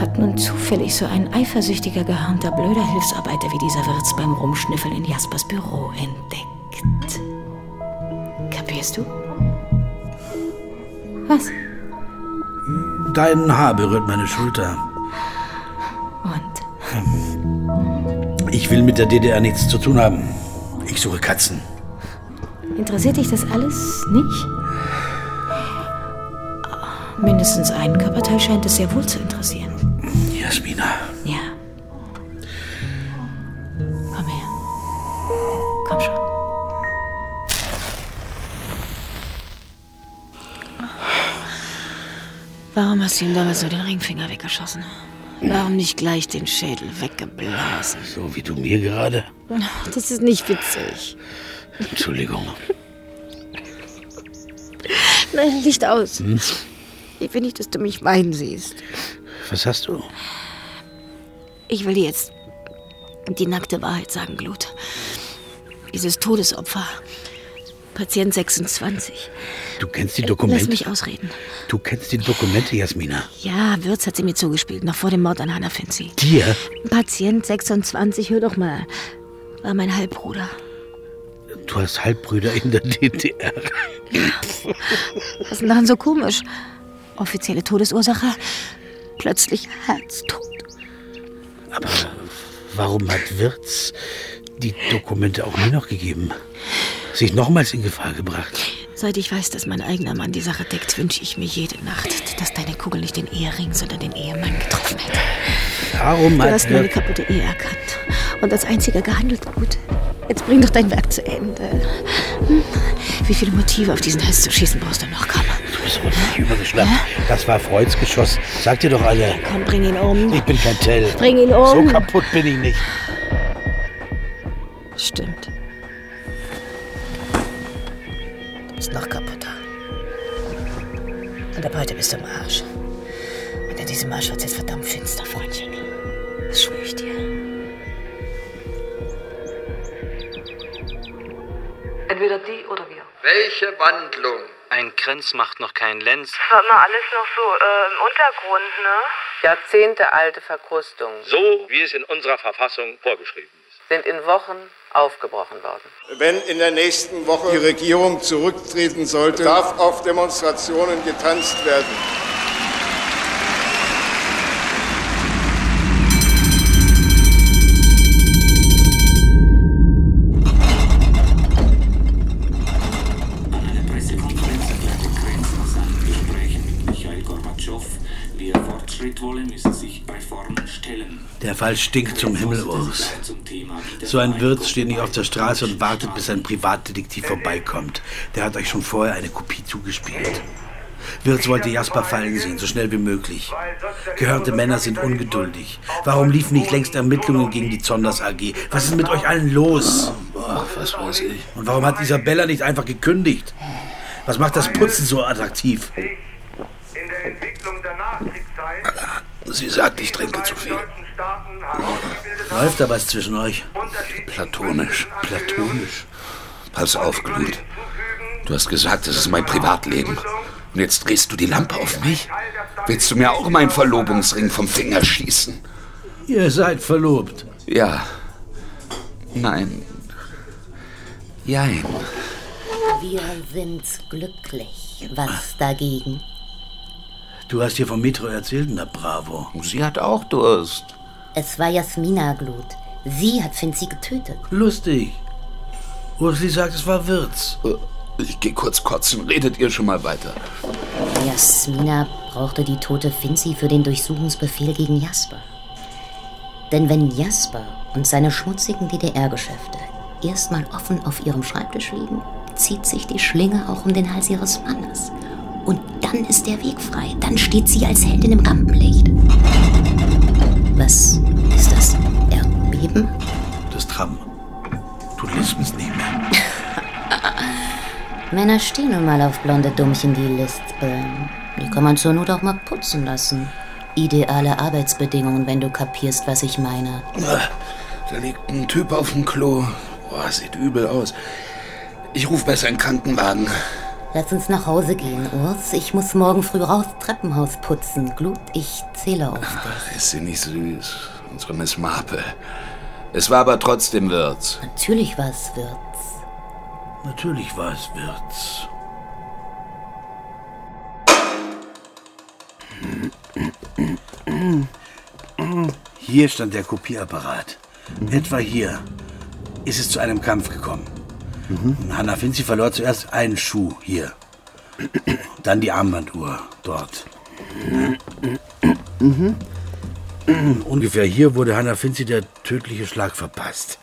hat nun zufällig so ein eifersüchtiger, gehörnter, blöder Hilfsarbeiter wie dieser Wirts beim Rumschnüffeln in Jaspers Büro entdeckt. Kapierst du? Was? Dein Haar berührt meine Schulter. Und? Ich will mit der DDR nichts zu tun haben. Ich suche Katzen. Interessiert dich das alles nicht? Mindestens einen Körperteil scheint es sehr wohl zu interessieren. Jasmina. Ja. Komm her. Komm schon. Warum hast du ihm damals nur den Ringfinger weggeschossen? Warum nicht gleich den Schädel weggeblasen? So wie du mir gerade. Das ist nicht witzig. Entschuldigung. Nein, Licht aus. Hm? Ich will nicht, dass du mich weinen siehst. Was hast du? Ich will dir jetzt die nackte Wahrheit sagen, Glut. Dieses Todesopfer. Patient 26. Du kennst die Dokumente. Lass mich ausreden. Du kennst die Dokumente, Jasmina. Ja, Wirz hat sie mir zugespielt, noch vor dem Mord an Hannah Finzi. Dir? Patient 26, hör doch mal. War mein Halbbruder. Du hast Halbbrüder in der DDR. Was ist denn daran so komisch? Offizielle Todesursache? Plötzlich Herztod. Aber warum hat Wirz die Dokumente auch mir noch gegeben? Sich nochmals in Gefahr gebracht? Seit ich weiß, dass mein eigener Mann die Sache deckt, wünsche ich mir jede Nacht, dass deine Kugel nicht den Ehering, sondern den Ehemann getroffen hätte. Warum Du hast nur eine Dirk- kaputte Ehe erkannt und als einziger gehandelt gut. Jetzt bring doch dein Werk zu Ende. Hm? Wie viele Motive auf diesen Hals zu schießen brauchst du noch, komm. Du bist aber nicht übergeschnappt. Das war Freuds Geschoss. Sagt ihr doch alle. Komm, bring ihn um. Ich bin kein Tell. Bring ihn um. So kaputt bin ich nicht. Stimmt. Bist noch kaputter. Und ab heute bist du im Arsch. Und in diesem Arsch wird's jetzt verdammt finster, Freundchen. Das schwöre ich dir. Entweder die oder wir. Welche Wandlung? Ein Krenz macht noch keinen Lenz. Das war mal alles noch so äh, im Untergrund, ne? Jahrzehntealte Verkrustungen So wie es in unserer Verfassung vorgeschrieben ist. sind in Wochen aufgebrochen worden. Wenn in der nächsten Woche die Regierung zurücktreten sollte, darf auf Demonstrationen getanzt werden. Pressekonferenz erklärte nach seinen Gesprächen mit Michael Gorbatschow, wir Fortschritt wollen, müssen sich Reformen stellen. Der Fall stinkt zum Himmel aus. So ein Wirt steht nicht auf der Straße und wartet, bis ein Privatdetektiv vorbeikommt. Der hat euch schon vorher eine Kopie zugespielt. Wirz wollte Jasper fallen sehen, so schnell wie möglich. Gehörte Männer sind ungeduldig. Warum liefen nicht längst Ermittlungen gegen die Zonders AG? Was ist mit euch allen los? Boah, was weiß ich. Und warum hat Isabella nicht einfach gekündigt? Was macht das Putzen so attraktiv? Sie sagt, ich trinke zu viel. Läuft da was zwischen euch? Platonisch. Platonisch. Pass auf, Glut. Du hast gesagt, das ist mein Privatleben. Und jetzt drehst du die Lampe auf mich? Willst du mir auch meinen Verlobungsring vom Finger schießen? Ihr seid verlobt. Ja. Nein. Jein. Wir sind glücklich. Was dagegen? Du hast hier vom Metro erzählt, na bravo. Sie hat auch Durst. Es war Jasmina Glut. Sie hat Finzi getötet. Lustig. Ursli sagt, es war Wirz. Ich geh kurz kotzen. Redet ihr schon mal weiter? Jasmina brauchte die tote Finzi für den Durchsuchungsbefehl gegen Jasper. Denn wenn Jasper und seine schmutzigen DDR-Geschäfte erstmal offen auf ihrem Schreibtisch liegen, zieht sich die Schlinge auch um den Hals ihres Mannes. Und dann ist der Weg frei. Dann steht sie als Heldin im Rampenlicht. Was ist das? Erdbeben? Das Tram. Du lispst nicht mehr. Männer stehen nun mal auf blonde Dummchen, die lispeln. Die kann man zur Not auch mal putzen lassen. Ideale Arbeitsbedingungen, wenn du kapierst, was ich meine. Da liegt ein Typ auf dem Klo. Boah, sieht übel aus. Ich ruf besser einen Krankenwagen. Lass uns nach Hause gehen, Urs. Ich muss morgen früh raus Treppenhaus putzen. Glut, ich zähle auf dich. Ach, ist sie nicht süß. Unsere Miss Marple. Es war aber trotzdem Wirts. Natürlich war es Wirts. Natürlich war es Wirz. Hier stand der Kopierapparat. Etwa hier ist es zu einem Kampf gekommen. Hanna Finzi verlor zuerst einen Schuh hier. Dann die Armbanduhr dort. Ungefähr hier wurde Hanna Finzi der tödliche Schlag verpasst.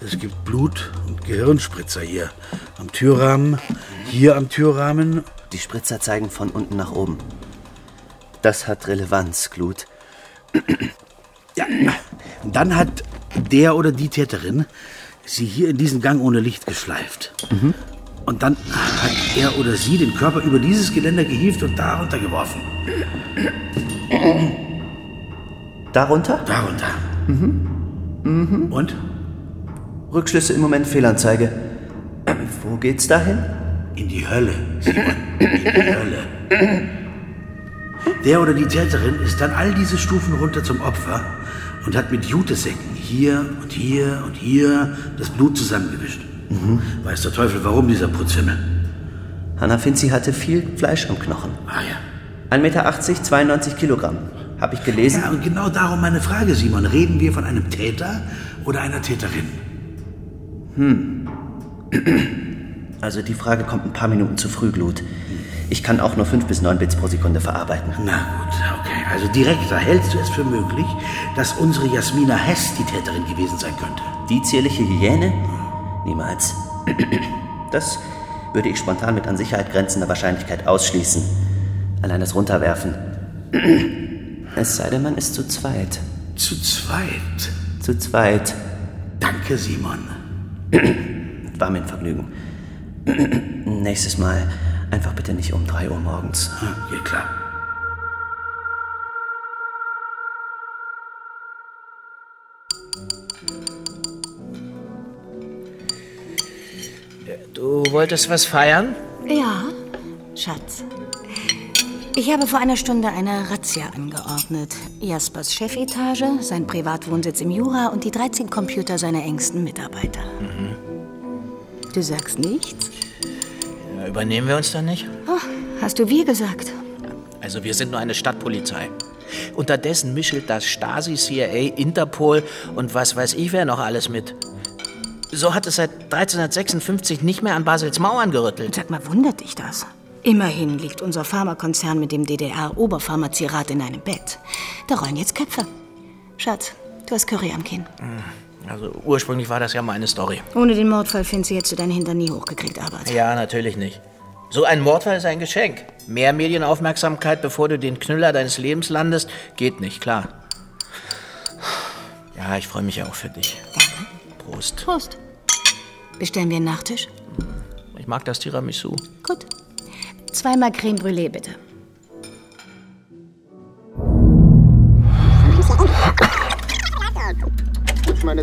Es gibt Blut und Gehirnspritzer hier. Am Türrahmen, hier am Türrahmen. Die Spritzer zeigen von unten nach oben. Das hat Relevanz, Glut. Ja. Und dann hat der oder die Täterin sie hier in diesen Gang ohne Licht geschleift. Und dann hat er oder sie den Körper über dieses Geländer gehievt und darunter geworfen. Darunter? Darunter. Mhm. Und? Rückschlüsse im Moment Fehlanzeige. Wo geht's dahin? In die Hölle, Simon. In die Hölle. Der oder die Täterin ist dann all diese Stufen runter zum Opfer und hat mit Jutesäcken hier und hier und hier das Blut zusammengewischt. Weiß der Teufel, warum dieser Putzhimmel? Hanna Finzi hatte viel Fleisch am Knochen. Ah ja. 1,80 Meter, 92 Kilogramm. Hab ich gelesen? Ja, und genau darum meine Frage, Simon. Reden wir von einem Täter oder einer Täterin? Hm. Also die Frage kommt ein paar Minuten zu früh, Glut. Ich kann auch nur 5 bis 9 Bits pro Sekunde verarbeiten. Na gut, okay. Also Direktor, hältst du es für möglich, dass unsere Jasmina Hess die Täterin gewesen sein könnte? Die zierliche Hyäne? Niemals. Das würde ich spontan mit an Sicherheit grenzender Wahrscheinlichkeit ausschließen. Allein das Runterwerfen. Es sei denn, man ist zu zweit. Zu zweit? Zu zweit. Danke, Simon. War mir ein Vergnügen. Nächstes Mal einfach bitte nicht um 3 Uhr morgens. Ja, klar. Du wolltest was feiern? Ja, Schatz. Ich habe vor einer Stunde eine Razzia angeordnet. Jaspers Chefetage, sein Privatwohnsitz im Jura und die 13 Computer seiner engsten Mitarbeiter. Mhm. Du sagst nichts? Ja, übernehmen wir uns dann nicht? Oh, hast du wir gesagt? Also wir sind nur eine Stadtpolizei. Unterdessen mischelt das Stasi, CIA, Interpol und was weiß ich wer noch alles mit. So hat es seit 1356 nicht mehr an Basels Mauern gerüttelt. Sag mal, wundert dich das? Immerhin liegt unser Pharmakonzern mit dem DDR-Oberpharmazierat in einem Bett. Da rollen jetzt Köpfe. Schatz, du hast Curry am Kinn. Also ursprünglich war das ja meine Story. Ohne den Mordfall, Finzi, hättest du deinen Hintern nie hochgekriegt, Arbeit. Ja, natürlich nicht. So ein Mordfall ist ein Geschenk. Mehr Medienaufmerksamkeit, bevor du den Knüller deines Lebens landest, geht nicht, klar. Ja, ich freue mich auch für dich. Prost. Prost. Bestellen wir einen Nachtisch? Ich mag das Tiramisu. Gut. Zweimal Creme Brûlée, bitte.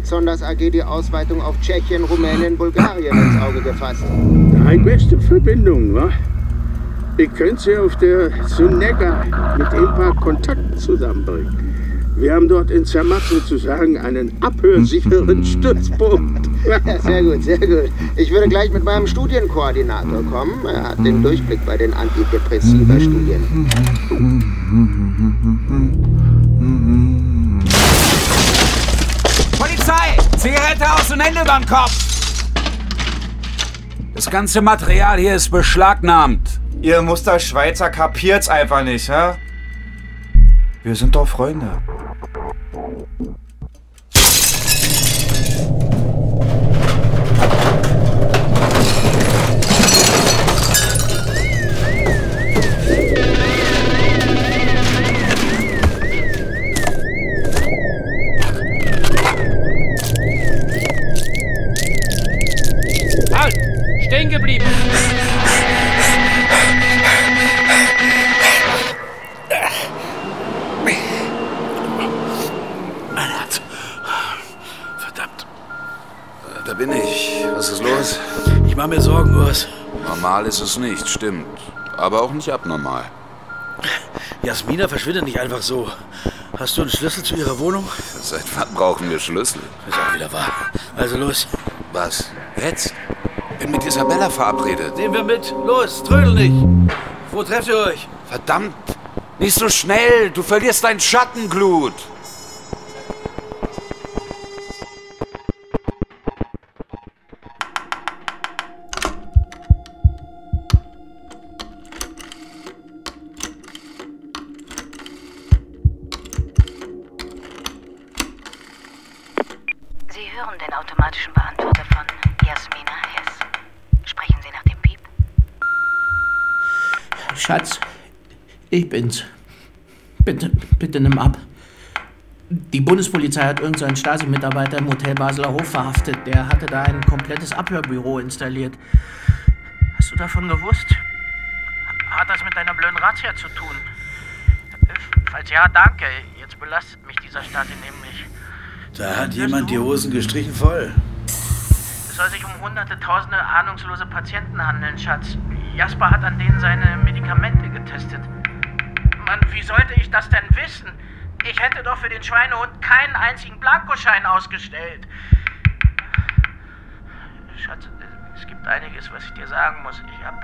Zonders AG die Ausweitung auf Tschechien, Rumänien, Bulgarien ins Auge gefasst. Eine beste Verbindung, wa? Ich könnte sie auf der Sunega mit ein paar Kontakten zusammenbringen. Wir haben dort in Zermatt sozusagen einen abhörsicheren Stützpunkt. Ja, sehr gut, sehr gut. Ich würde gleich mit meinem Studienkoordinator kommen. Er hat den Durchblick bei den Antidepressiva-Studien. Aus und Hände überm Kopf! Das ganze Material hier ist beschlagnahmt. Ihr Musterschweizer kapiert's einfach nicht, hä? Wir sind doch Freunde. Ist es nicht, stimmt. Aber auch nicht abnormal. Jasmina verschwindet nicht einfach so. Hast du einen Schlüssel zu ihrer Wohnung? Seit wann brauchen wir Schlüssel? Ist auch wieder wahr. Also los. Was? Jetzt? Bin mit Isabella verabredet. Nehmen wir mit. Los, trödel nicht. Wo trefft ihr euch? Verdammt! Nicht so schnell! Du verlierst dein Schattenglut! Ich bin's. Bitte, bitte nimm ab. Die Bundespolizei hat irgendeinen Stasi-Mitarbeiter im Hotel Basler Hof verhaftet. Der hatte da ein komplettes Abhörbüro installiert. Hast du davon gewusst? Hat das mit deiner blöden Razzia zu tun? Falls ja, danke. Jetzt belastet mich dieser Stasi nämlich. Da hat jemand die Hosen gestrichen voll. Es soll sich um hunderte, tausende ahnungslose Patienten handeln, Schatz. Jasper hat an denen seine Medikamente getestet. Mann, wie sollte ich das denn wissen? Ich hätte doch für den Schweinehund keinen einzigen Blankoschein ausgestellt. Schatz, es gibt einiges, was ich dir sagen muss. Ich habe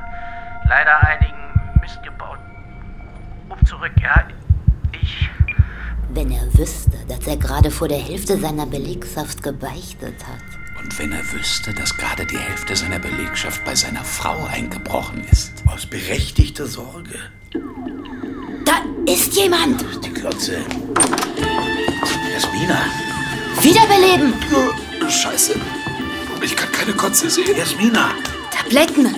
leider einigen Mist gebaut. Ruf zurück, ja? Ich. Wenn er wüsste, dass er gerade vor der Hälfte seiner Belegschaft gebeichtet hat. Und wenn er wüsste, dass gerade die Hälfte seiner Belegschaft bei seiner Frau eingebrochen ist. Aus berechtigter Sorge. Da ist jemand! Die Klotze. Jasmina. Wiederbeleben! Scheiße. Ich kann keine Kotze sehen. Jasmina. Tabletten!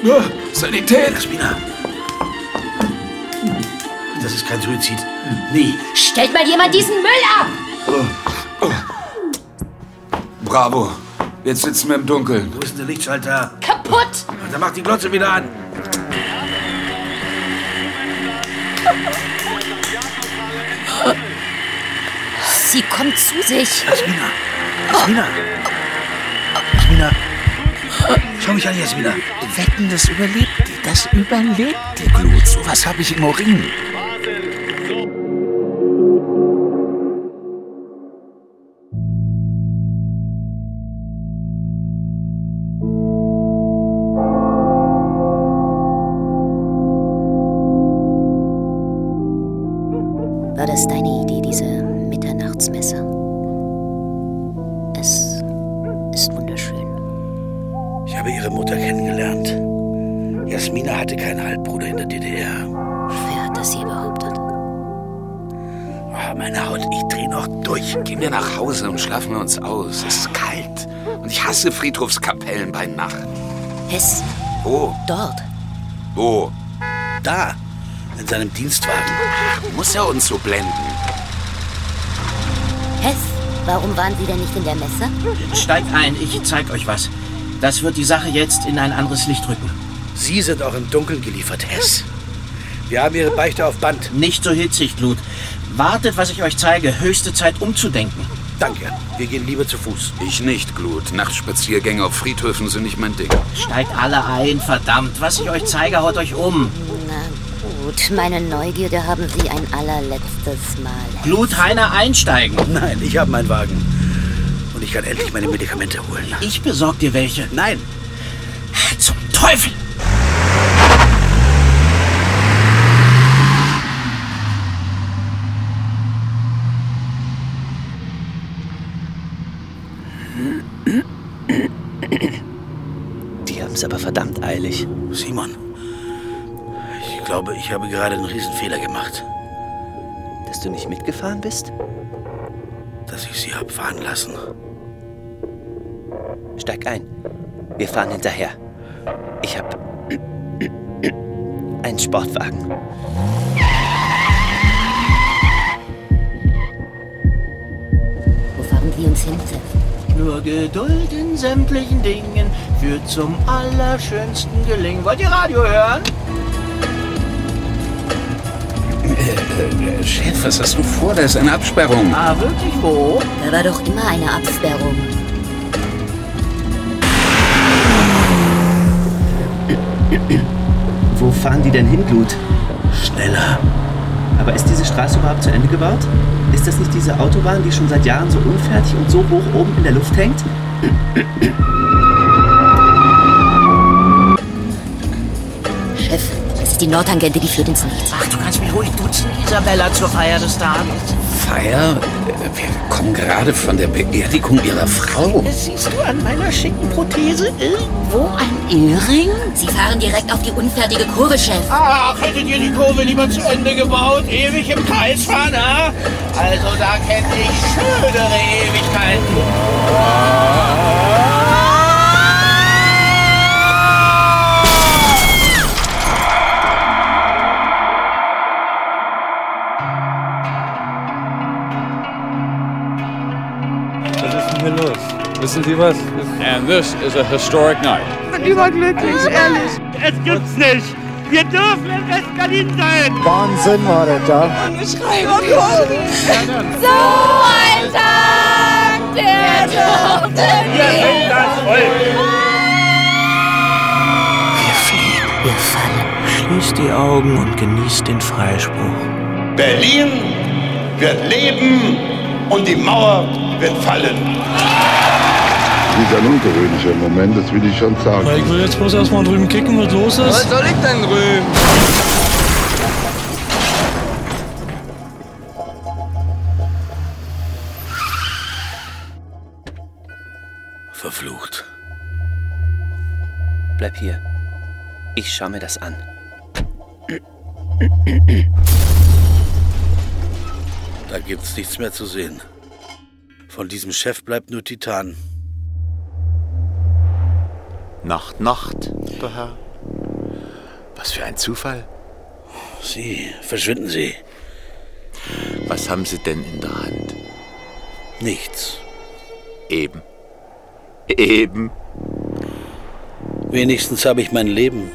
Sanität! Jasmina. Das ist kein Suizid. Nie. Stellt mal jemand diesen Müll ab! Bravo. Jetzt sitzen wir im Dunkeln. Wo ist denn der Lichtschalter? Kaputt! Dann mach die Glotze wieder an. Sie kommt zu sich. Jasmina. Jasmina. Jasmina. Schau mich an, Jasmina. Wetten, das überlebt die. Das überlebt die Glut. So was habe ich im Urin. Friedhofskapellen bei Nacht. Hess, Wo? dort. Wo? Da. In seinem Dienstwagen. Muss er uns so blenden? Hess, warum waren Sie denn nicht in der Messe? Steigt ein, ich zeig euch was. Das wird die Sache jetzt in ein anderes Licht rücken. Sie sind auch im Dunkeln geliefert, Hess. Wir haben Ihre Beichte auf Band. Nicht so hitzig, Glut. Wartet, was ich euch zeige. Höchste Zeit umzudenken. Danke. Wir gehen lieber zu Fuß. Ich nicht, Glut. Nachtspaziergänge auf Friedhöfen sind nicht mein Ding. Steigt alle ein, verdammt. Was ich euch zeige, haut euch um. Na gut, meine Neugierde haben Sie ein allerletztes Mal. Glut, Heiner, einsteigen. Nein, ich habe meinen Wagen. Und ich kann endlich meine Medikamente holen. Ich besorg dir welche. Nein. Zum Teufel! Es aber verdammt eilig. Simon, ich glaube, ich habe gerade einen Riesenfehler gemacht. Dass du nicht mitgefahren bist? Dass ich sie hab fahren lassen. Steig ein. Wir fahren hinterher. Ich hab einen Sportwagen. Wo fahren Sie uns hin? Nur Geduld in sämtlichen Dingen führt zum allerschönsten Gelingen. Wollt ihr Radio hören? Äh, äh, Chef, was hast du vor? Da ist eine Absperrung. Ah, wirklich wo? Da war doch immer eine Absperrung. Wo fahren die denn hin, Glut? Schneller. Aber ist diese Straße überhaupt zu Ende gebaut? Ist das nicht diese Autobahn, die schon seit Jahren so unfertig und so hoch oben in der Luft hängt? Ist die Nordtangente, die führt ins Nichts. Ach, du kannst mich ruhig duzen, Isabella, zur Feier des Tages. Feier? Wir kommen gerade von der Beerdigung ihrer Frau. Siehst du an meiner schicken Prothese irgendwo ein Ehering? Sie fahren direkt auf die unfertige Kurve, Chef. Ach, hättet ihr die Kurve lieber zu Ende gebaut? Ewig im Kreis fahren, ha? Also da kenne ich schönere Ewigkeiten. Wissen Sie was? And this is a historic night. bin überglücklich, ehrlich. Es gibt's nicht. Wir dürfen in West-Berlin sein. Wahnsinn war das da. So ein Tag, der durfte Wir sind das Volk. Wir fallen. Schließt die Augen und genießt den Freispruch. Berlin wird leben und die Mauer wird fallen. Das ist ein ungewöhnlicher Moment, das will ich schon sagen. Ich will jetzt bloß erstmal drüben kicken, was los ist. Was soll ich denn drüben? Verflucht. Bleib hier. Ich schau mir das an. Da gibt's nichts mehr zu sehen. Von diesem Chef bleibt nur Titan. Nacht, Nacht, der Herr. Was für ein Zufall. Sie, verschwinden Sie. Was haben Sie denn in der Hand? Nichts. Eben. Eben. Wenigstens habe ich mein Leben.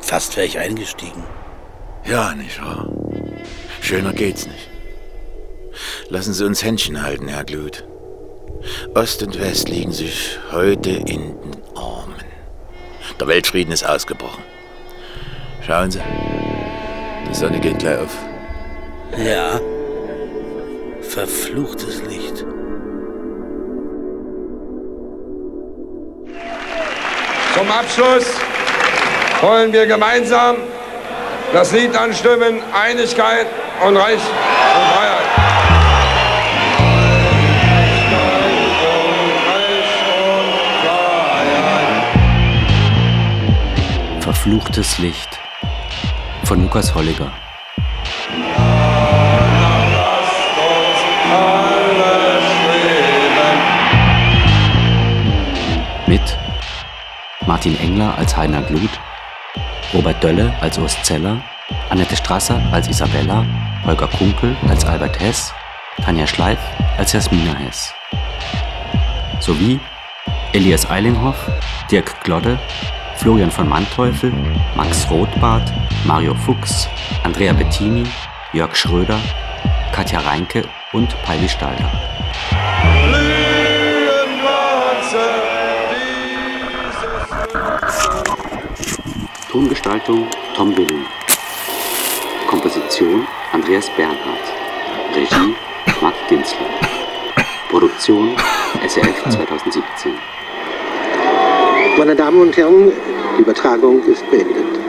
Fast wäre ich eingestiegen. Ja, nicht wahr? Schöner geht's nicht. Lassen Sie uns Händchen halten, Herr Glut. Ost und West liegen sich heute in den Armen. Der Weltfrieden ist ausgebrochen. Schauen Sie, die Sonne geht gleich auf. Ja. Verfluchtes Licht. Zum Abschluss wollen wir gemeinsam das Lied anstimmen, Einigkeit und Recht und Freiheit. Verfluchtes Licht von Lukas Holliger. Mit Martin Engler als Heiner Glut, Robert Dölle als Urs Zeller, Annette Strasser als Isabella, Holger Kunkel als Albert Hess, Tanja Schleif als Jasmina Hess. Sowie Elias Eilinghoff, Dirk Glodde, Florian von Manteuffel, Max Rothbart, Mario Fuchs, Andrea Bettini, Jörg Schröder, Katja Reinke und Peili Stalder. Tongestaltung Tom Willem. Komposition Andreas Bernhardt. Regie Marc Dinsler. Produktion SRF 2017. Meine Damen und Herren, die Übertragung ist beendet.